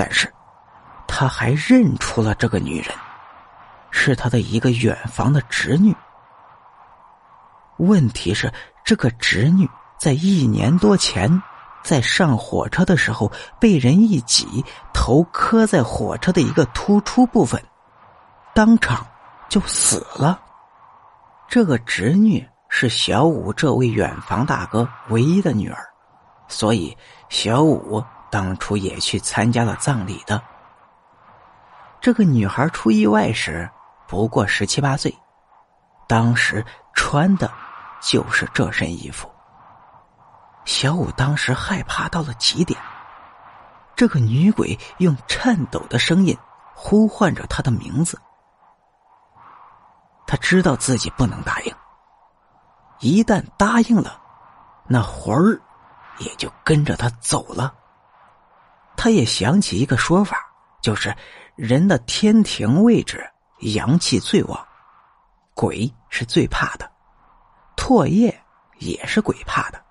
但是他还认出了这个女人，是他的一个远房的侄女。问题是，这个侄女在一年多前，在上火车的时候被人一挤，头磕在火车的一个突出部分，当场就死了。这个侄女是小五这位远房大哥唯一的女儿，所以小五当初也去参加了葬礼的。这个女孩出意外时不过十七八岁，当时穿的。就是这身衣服。小五当时害怕到了极点。这个女鬼用颤抖的声音呼唤着他的名字。他知道自己不能答应，一旦答应了，那魂儿也就跟着他走了。他也想起一个说法，就是人的天庭位置阳气最旺，鬼是最怕的。唾液也是鬼怕的，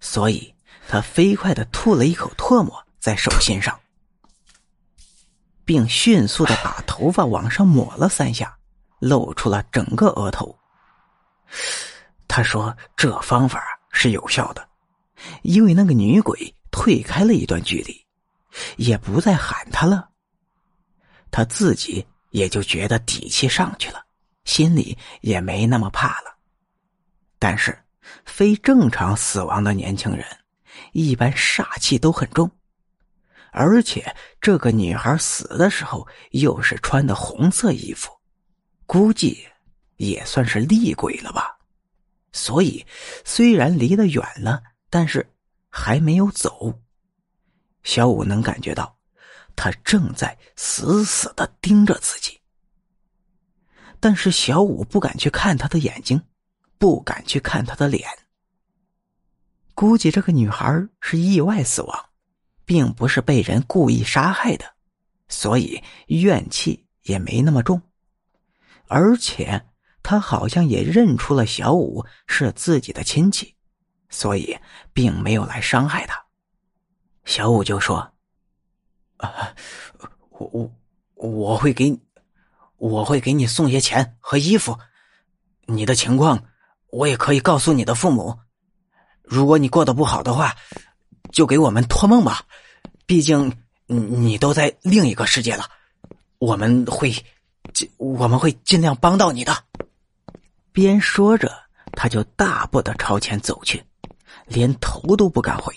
所以他飞快的吐了一口唾沫在手心上，并迅速的把头发往上抹了三下，露出了整个额头。他说：“这方法是有效的，因为那个女鬼退开了一段距离，也不再喊他了。他自己也就觉得底气上去了，心里也没那么怕了。”但是，非正常死亡的年轻人，一般煞气都很重，而且这个女孩死的时候又是穿的红色衣服，估计也算是厉鬼了吧。所以，虽然离得远了，但是还没有走。小五能感觉到，他正在死死的盯着自己，但是小五不敢去看他的眼睛。不敢去看他的脸，估计这个女孩是意外死亡，并不是被人故意杀害的，所以怨气也没那么重。而且他好像也认出了小五是自己的亲戚，所以并没有来伤害他。小五就说：“啊，我我我会给你，我会给你送些钱和衣服，你的情况。”我也可以告诉你的父母，如果你过得不好的话，就给我们托梦吧。毕竟你你都在另一个世界了，我们会尽我们会尽量帮到你的。边说着，他就大步的朝前走去，连头都不敢回。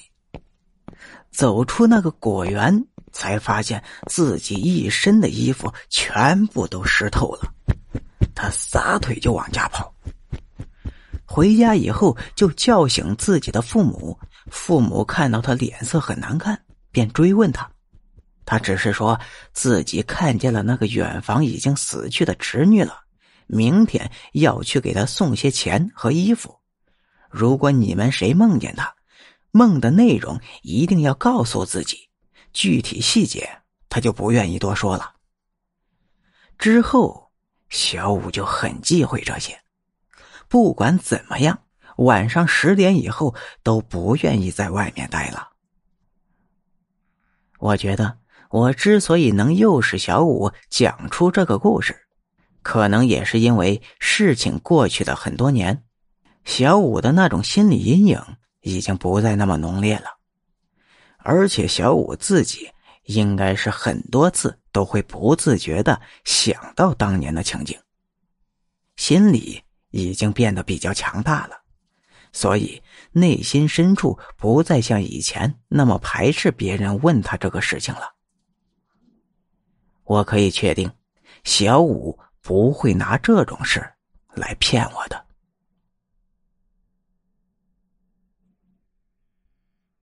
走出那个果园，才发现自己一身的衣服全部都湿透了。他撒腿就往家跑。回家以后就叫醒自己的父母，父母看到他脸色很难看，便追问他。他只是说自己看见了那个远房已经死去的侄女了，明天要去给他送些钱和衣服。如果你们谁梦见他，梦的内容一定要告诉自己，具体细节他就不愿意多说了。之后，小五就很忌讳这些。不管怎么样，晚上十点以后都不愿意在外面待了。我觉得，我之所以能诱使小五讲出这个故事，可能也是因为事情过去的很多年，小五的那种心理阴影已经不再那么浓烈了，而且小五自己应该是很多次都会不自觉的想到当年的情景，心里。已经变得比较强大了，所以内心深处不再像以前那么排斥别人问他这个事情了。我可以确定，小五不会拿这种事来骗我的。